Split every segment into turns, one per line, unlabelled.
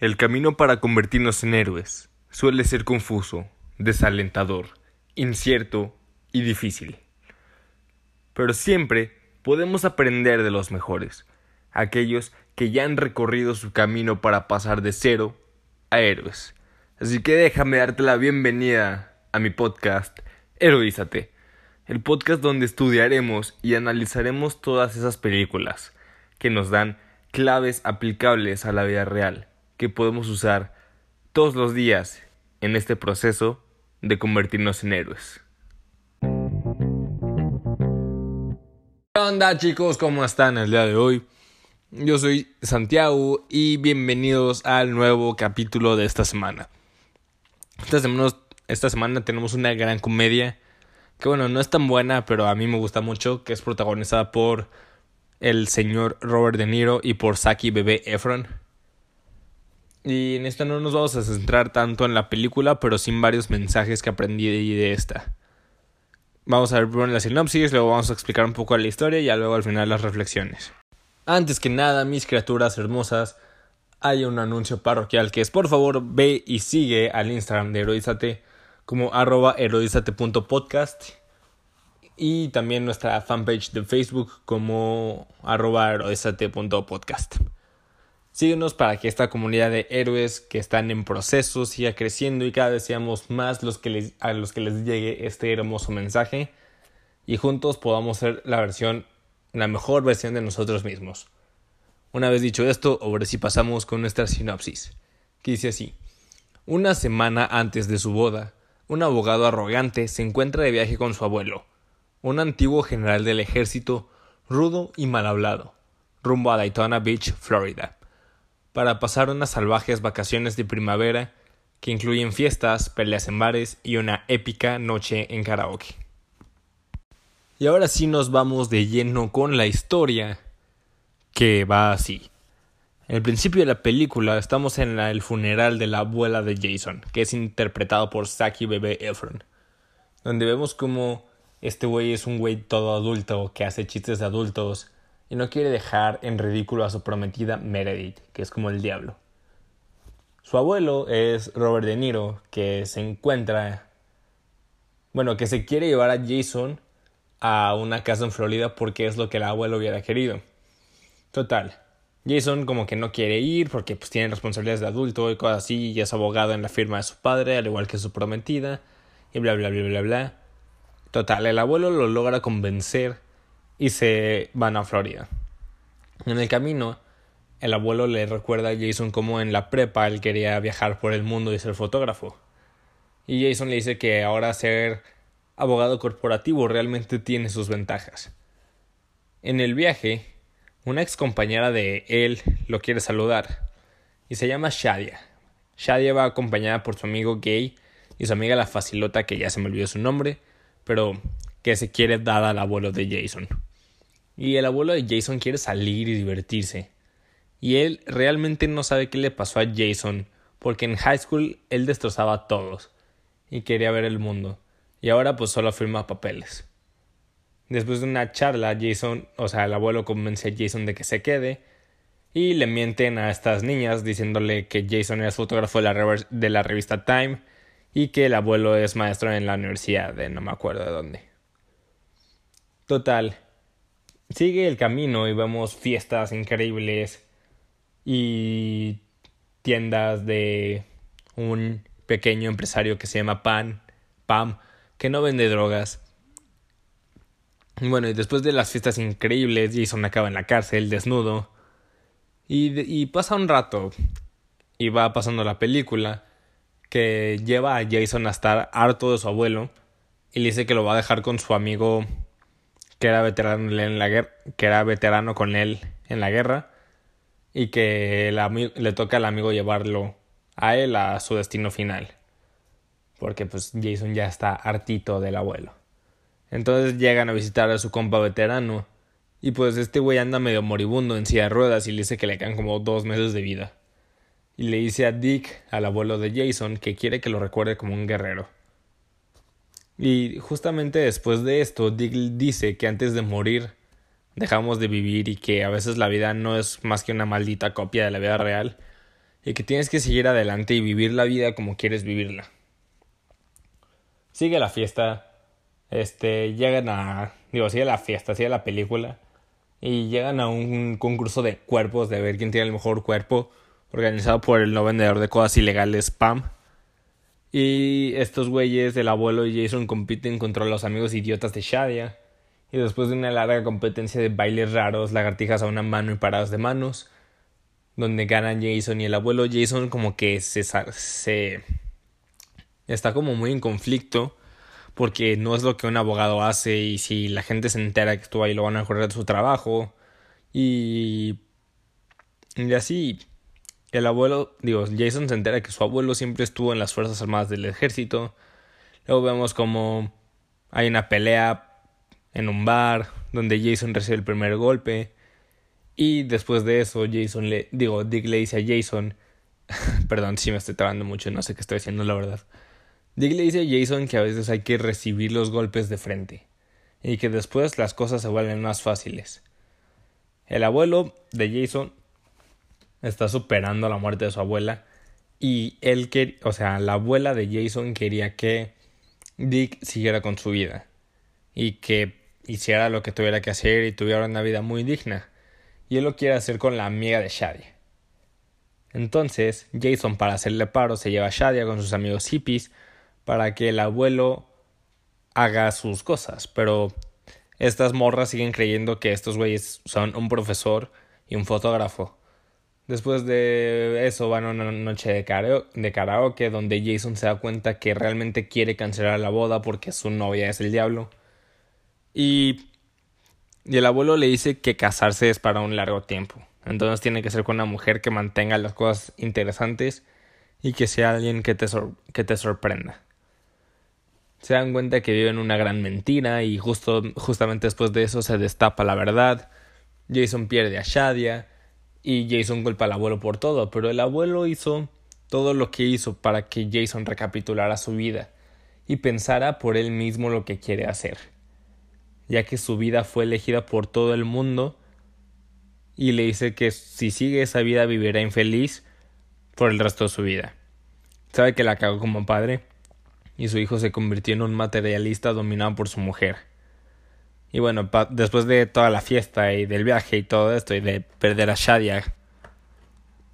El camino para convertirnos en héroes suele ser confuso, desalentador, incierto y difícil. Pero siempre podemos aprender de los mejores, aquellos que ya han recorrido su camino para pasar de cero a héroes. Así que déjame darte la bienvenida a mi podcast Heroízate, el podcast donde estudiaremos y analizaremos todas esas películas que nos dan claves aplicables a la vida real que podemos usar todos los días en este proceso de convertirnos en héroes. ¿Qué onda chicos? ¿Cómo están el día de hoy? Yo soy Santiago y bienvenidos al nuevo capítulo de esta semana. Esta semana, tenemos una gran comedia que bueno, no es tan buena, pero a mí me gusta mucho, que es protagonizada por el señor Robert De Niro y por Saki Bebé Efron. Y en esta no nos vamos a centrar tanto en la película, pero sin varios mensajes que aprendí de esta. Vamos a ver primero la sinopsis, luego vamos a explicar un poco la historia y luego al final las reflexiones. Antes que nada, mis criaturas hermosas, hay un anuncio parroquial que es por favor ve y sigue al Instagram de Heroízate como arroba y también nuestra fanpage de Facebook como arroba. Síguenos para que esta comunidad de héroes que están en proceso siga creciendo y cada vez seamos más los que les, a los que les llegue este hermoso mensaje y juntos podamos ser la versión, la mejor versión de nosotros mismos. Una vez dicho esto, ahora sí pasamos con nuestra sinopsis, que dice así. Una semana antes de su boda, un abogado arrogante se encuentra de viaje con su abuelo, un antiguo general del ejército, rudo y mal hablado, rumbo a Daytona Beach, Florida para pasar unas salvajes vacaciones de primavera que incluyen fiestas, peleas en bares y una épica noche en karaoke. Y ahora sí nos vamos de lleno con la historia que va así. En el principio de la película estamos en el funeral de la abuela de Jason, que es interpretado por Saki Bebe Efron, donde vemos como este güey es un güey todo adulto que hace chistes de adultos y no quiere dejar en ridículo a su prometida Meredith, que es como el diablo. Su abuelo es Robert De Niro, que se encuentra, bueno, que se quiere llevar a Jason a una casa en Florida porque es lo que el abuelo hubiera querido. Total. Jason como que no quiere ir porque pues tiene responsabilidades de adulto y cosas así y es abogado en la firma de su padre, al igual que su prometida y bla bla bla bla bla. Total, el abuelo lo logra convencer y se van a Florida. En el camino, el abuelo le recuerda a Jason cómo en la prepa él quería viajar por el mundo y ser fotógrafo. Y Jason le dice que ahora ser abogado corporativo realmente tiene sus ventajas. En el viaje, una ex compañera de él lo quiere saludar y se llama Shadia. Shadia va acompañada por su amigo gay y su amiga la facilota que ya se me olvidó su nombre, pero que se quiere dar al abuelo de Jason. Y el abuelo de Jason quiere salir y divertirse. Y él realmente no sabe qué le pasó a Jason, porque en high school él destrozaba a todos y quería ver el mundo. Y ahora pues solo firma papeles. Después de una charla, Jason, o sea, el abuelo convence a Jason de que se quede y le mienten a estas niñas diciéndole que Jason es fotógrafo de la, de la revista Time y que el abuelo es maestro en la universidad de no me acuerdo de dónde. Total, sigue el camino y vemos fiestas increíbles y tiendas de un pequeño empresario que se llama Pan, Pam, que no vende drogas. Bueno, y después de las fiestas increíbles, Jason acaba en la cárcel, desnudo. Y, y pasa un rato. Y va pasando la película. Que lleva a Jason a estar harto de su abuelo. Y le dice que lo va a dejar con su amigo que era veterano en la guerra, que era veterano con él en la guerra y que le toca al amigo llevarlo a él a su destino final. Porque pues Jason ya está hartito del abuelo. Entonces llegan a visitar a su compa veterano. Y pues este güey anda medio moribundo en silla de ruedas y le dice que le quedan como dos meses de vida. Y le dice a Dick, al abuelo de Jason, que quiere que lo recuerde como un guerrero. Y justamente después de esto, Dick dice que antes de morir dejamos de vivir y que a veces la vida no es más que una maldita copia de la vida real y que tienes que seguir adelante y vivir la vida como quieres vivirla. Sigue la fiesta, este, llegan a, digo, sigue la fiesta, sigue la película y llegan a un concurso de cuerpos de ver quién tiene el mejor cuerpo organizado por el no vendedor de cosas ilegales Pam. Y estos güeyes, el abuelo y Jason compiten contra los amigos idiotas de Shadia. Y después de una larga competencia de bailes raros, lagartijas a una mano y paradas de manos, donde ganan Jason y el abuelo Jason como que se, se está como muy en conflicto porque no es lo que un abogado hace y si la gente se entera que estuvo ahí lo van a correr de su trabajo y y así el abuelo digo Jason se entera que su abuelo siempre estuvo en las fuerzas armadas del ejército. Luego vemos como hay una pelea en un bar donde Jason recibe el primer golpe. Y después de eso Jason le digo Dick le dice a Jason perdón si me estoy trabando mucho no sé qué estoy haciendo la verdad. Dick le dice a Jason que a veces hay que recibir los golpes de frente y que después las cosas se vuelven más fáciles. El abuelo de Jason está superando la muerte de su abuela y él quería, o sea, la abuela de Jason quería que Dick siguiera con su vida y que hiciera lo que tuviera que hacer y tuviera una vida muy digna. Y él lo quiere hacer con la amiga de Shadia. Entonces, Jason, para hacerle paro, se lleva a Shadia con sus amigos hippies para que el abuelo haga sus cosas. Pero estas morras siguen creyendo que estos güeyes son un profesor y un fotógrafo. Después de eso van a una noche de, karaoke, donde Jason se da cuenta que realmente quiere cancelar la boda porque su novia es el diablo. Y, y el abuelo le dice que casarse es para un largo tiempo. Entonces tiene que ser con una mujer que mantenga las cosas interesantes y que sea alguien que te, que te sorprenda se dan cuenta que viven una gran mentira y justo, justamente después de eso se destapa la verdad. Jason pierde a Shadia y Jason culpa al abuelo por todo, pero el abuelo hizo todo lo que hizo para que Jason recapitulara su vida y pensara por él mismo lo que quiere hacer, ya que su vida fue elegida por todo el mundo y le dice que si sigue esa vida vivirá infeliz por el resto de su vida. Sabe que la cagó como padre y su hijo se convirtió en un materialista dominado por su mujer. Y bueno, después de toda la fiesta y del viaje y todo esto y de perder a Shadia,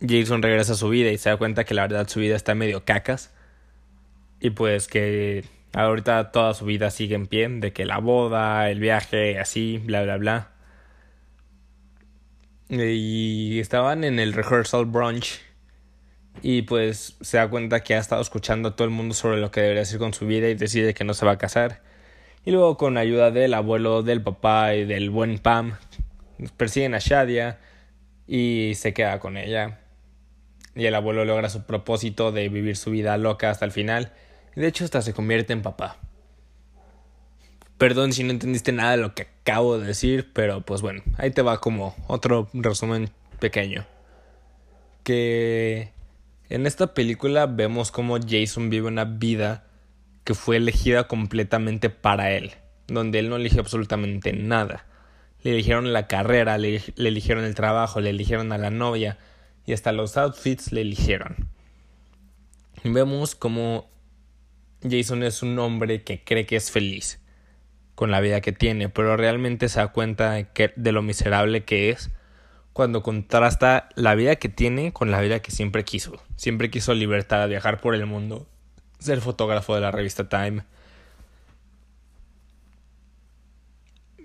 Jason regresa a su vida y se da cuenta que la verdad su vida está medio cacas. Y pues que ahorita toda su vida sigue en pie, de que la boda, el viaje, así, bla, bla, bla. Y estaban en el rehearsal brunch y pues se da cuenta que ha estado escuchando a todo el mundo sobre lo que debería hacer con su vida y decide que no se va a casar. Y luego con ayuda del abuelo, del papá y del buen Pam, persiguen a Shadia y se queda con ella. Y el abuelo logra su propósito de vivir su vida loca hasta el final. Y de hecho hasta se convierte en papá. Perdón si no entendiste nada de lo que acabo de decir, pero pues bueno, ahí te va como otro resumen pequeño. Que en esta película vemos cómo Jason vive una vida que fue elegida completamente para él, donde él no eligió absolutamente nada. Le eligieron la carrera, le, eligieron el trabajo, le eligieron a la novia y hasta los outfits le eligieron. Vemos cómo Jason es un hombre que cree que es feliz con la vida que tiene, pero realmente se da cuenta de lo miserable que es cuando contrasta la vida que tiene con la vida que siempre quiso. Siempre quiso libertad, viajar por el mundo, ser fotógrafo de la revista Time.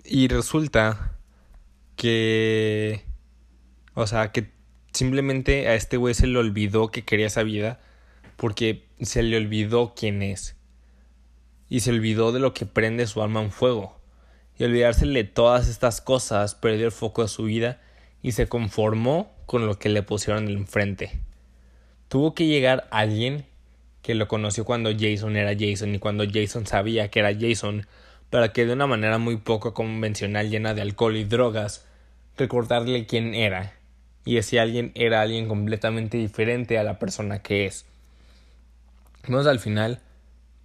Y resulta que... O sea, que simplemente a este güey se le olvidó que quería esa vida porque se le olvidó quién es. Y se olvidó de lo que prende su alma en fuego. Y olvidársele todas estas cosas, perdió el foco de su vida y se conformó con lo que le pusieron enfrente. Tuvo que llegar alguien que lo conoció cuando Jason era Jason y cuando Jason sabía que era Jason, para que de una manera muy poco convencional llena de alcohol y drogas, recordarle quién era. Y ese alguien era alguien completamente diferente a la persona que es. Vemos al final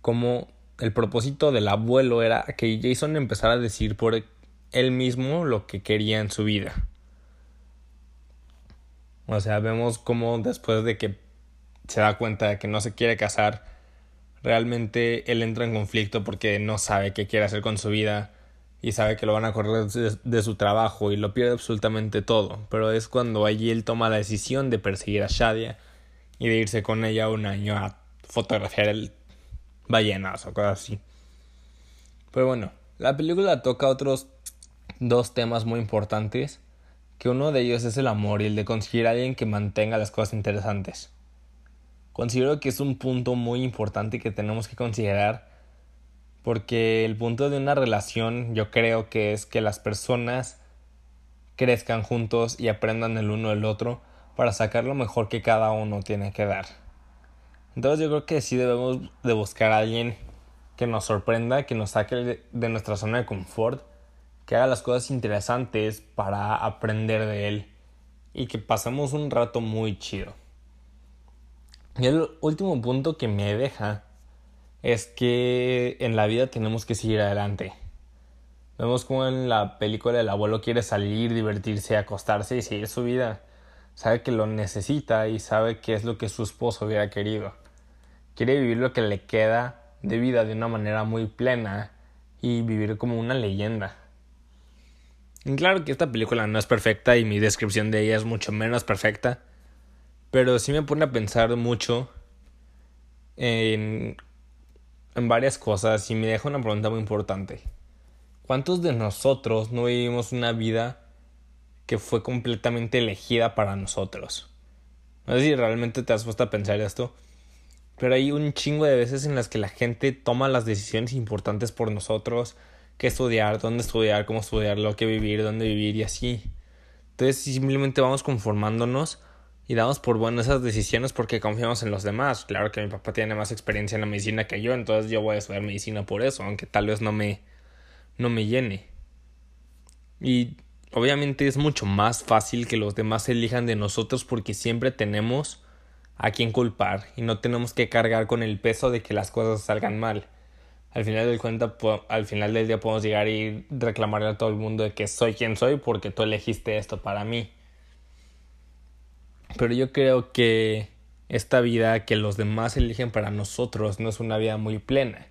como el propósito del abuelo era que Jason empezara a decir por él mismo lo que quería en su vida. O sea, vemos cómo después de que se da cuenta de que no se quiere casar, realmente él entra en conflicto porque no sabe qué quiere hacer con su vida y sabe que lo van a correr de, su trabajo y lo pierde absolutamente todo. Pero es cuando allí él toma la decisión de perseguir a Shadia y de irse con ella un año a fotografiar el ballenas o cosas así. Pero bueno, la película toca otros dos temas muy importantes, que uno de ellos es el amor y el de conseguir a alguien que mantenga las cosas interesantes. Considero que es un punto muy importante que tenemos que considerar porque el punto de una relación yo creo que es que las personas crezcan juntos y aprendan el uno del otro para sacar lo mejor que cada uno tiene que dar. Entonces yo creo que sí debemos de buscar a alguien que nos sorprenda, que nos saque de nuestra zona de confort, que haga las cosas interesantes para aprender de él y que pasemos un rato muy chido. Y el último punto que me deja es que en la vida tenemos que seguir adelante. Vemos como en la película el abuelo quiere salir, divertirse, acostarse y seguir su vida. Sabe que lo necesita y sabe que es lo que su esposo hubiera querido. Quiere vivir lo que le queda de vida de una manera muy plena y vivir como una leyenda. Claro que esta película no es perfecta y mi descripción de ella es mucho menos perfecta, pero sí me pone a pensar mucho en varias cosas y me deja una pregunta muy importante. ¿Cuántos de nosotros no vivimos una vida que fue completamente elegida para nosotros? No sé si realmente te has puesto a pensar esto, pero hay un chingo de veces en las que la gente toma las decisiones importantes por nosotros, qué estudiar, dónde estudiar, cómo estudiar, lo que vivir, dónde vivir y así. Entonces simplemente vamos conformándonos y damos por buenas esas decisiones porque confiamos en los demás. Claro que mi papá tiene más experiencia en la medicina que yo, entonces yo voy a estudiar medicina por eso, aunque tal vez no me no me llene. Y obviamente es mucho más fácil que los demás elijan de nosotros porque siempre tenemos a quien culpar y no tenemos que cargar con el peso de que las cosas salgan mal. Al final del cuenta, al final del día podemos llegar y reclamarle a todo el mundo que soy quien soy porque tú elegiste esto para mí. Pero yo creo que esta vida que los demás eligen para nosotros no es una vida muy plena.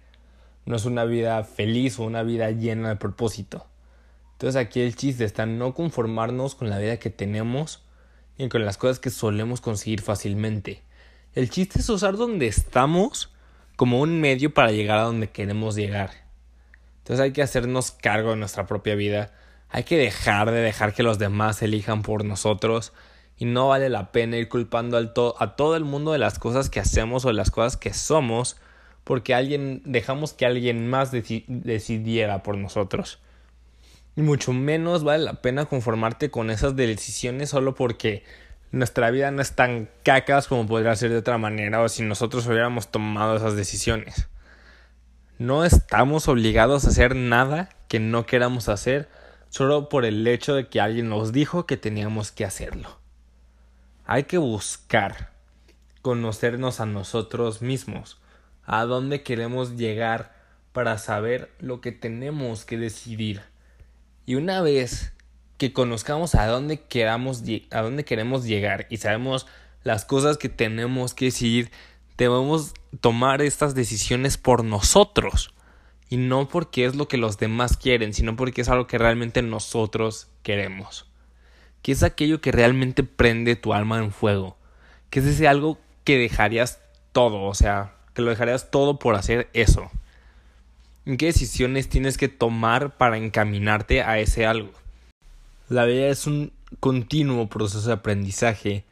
No es una vida feliz o una vida llena de propósito. Entonces aquí el chiste está no conformarnos con la vida que tenemos y con las cosas que solemos conseguir fácilmente. El chiste es usar donde estamos como un medio para llegar a donde queremos llegar. Entonces hay que hacernos cargo de nuestra propia vida. Hay que dejar de dejar que los demás elijan por nosotros y no vale la pena ir culpando al a todo el mundo de las cosas que hacemos o de las cosas que somos porque alguien dejamos que alguien más decidiera por nosotros. Y mucho menos vale la pena conformarte con esas decisiones solo porque nuestra vida no es tan cacas como podría ser de otra manera o si nosotros hubiéramos tomado esas decisiones. No estamos obligados a hacer nada que no queramos hacer solo por el hecho de que alguien nos dijo que teníamos que hacerlo. Hay que buscar conocernos a nosotros mismos, a dónde queremos llegar para saber lo que tenemos que decidir. Y una vez que conozcamos a dónde a dónde queremos llegar y sabemos las cosas que tenemos que decidir, debemos tomar estas decisiones por nosotros y no porque es lo que los demás quieren, sino porque es algo que realmente nosotros queremos que es aquello que realmente prende tu alma en fuego, que es ese algo que dejarías todo, o sea, que lo dejarías todo por hacer eso. ¿En qué decisiones tienes que tomar para encaminarte a ese algo? La vida es un continuo proceso de aprendizaje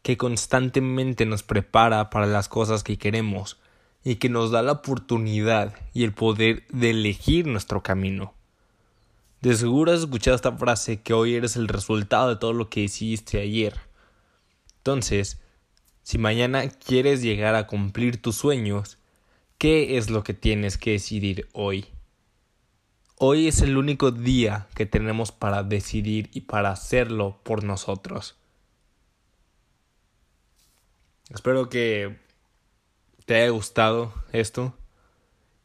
que constantemente nos prepara para las cosas que queremos y que nos da la oportunidad y el poder de elegir nuestro camino. De seguro has escuchado esta frase que hoy eres el resultado de todo lo que hiciste ayer. Entonces, si mañana quieres llegar a cumplir tus sueños, ¿qué es lo que tienes que decidir hoy? Hoy es el único día que tenemos para decidir y para hacerlo por nosotros. Espero que te haya gustado esto.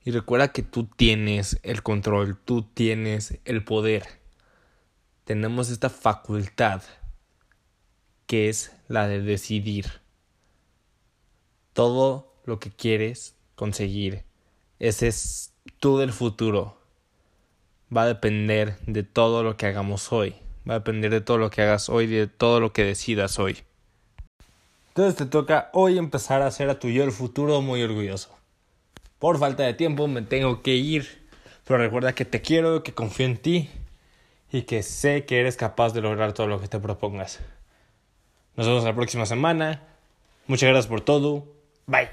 Y recuerda que tú tienes el control, tú tienes el poder. Tenemos esta facultad que es la de decidir. Todo lo que quieres conseguir, ese es tú del futuro. Va a depender de todo lo que hagamos hoy. Va a depender de todo lo que hagas hoy, de todo lo que decidas hoy. Entonces te toca hoy empezar a hacer a tu yo del futuro muy orgulloso. Por falta de tiempo me tengo que ir. Pero recuerda que te quiero, que confío en ti y que sé que eres capaz de lograr todo lo que te propongas. Nos vemos la próxima semana. Muchas gracias por todo. Bye.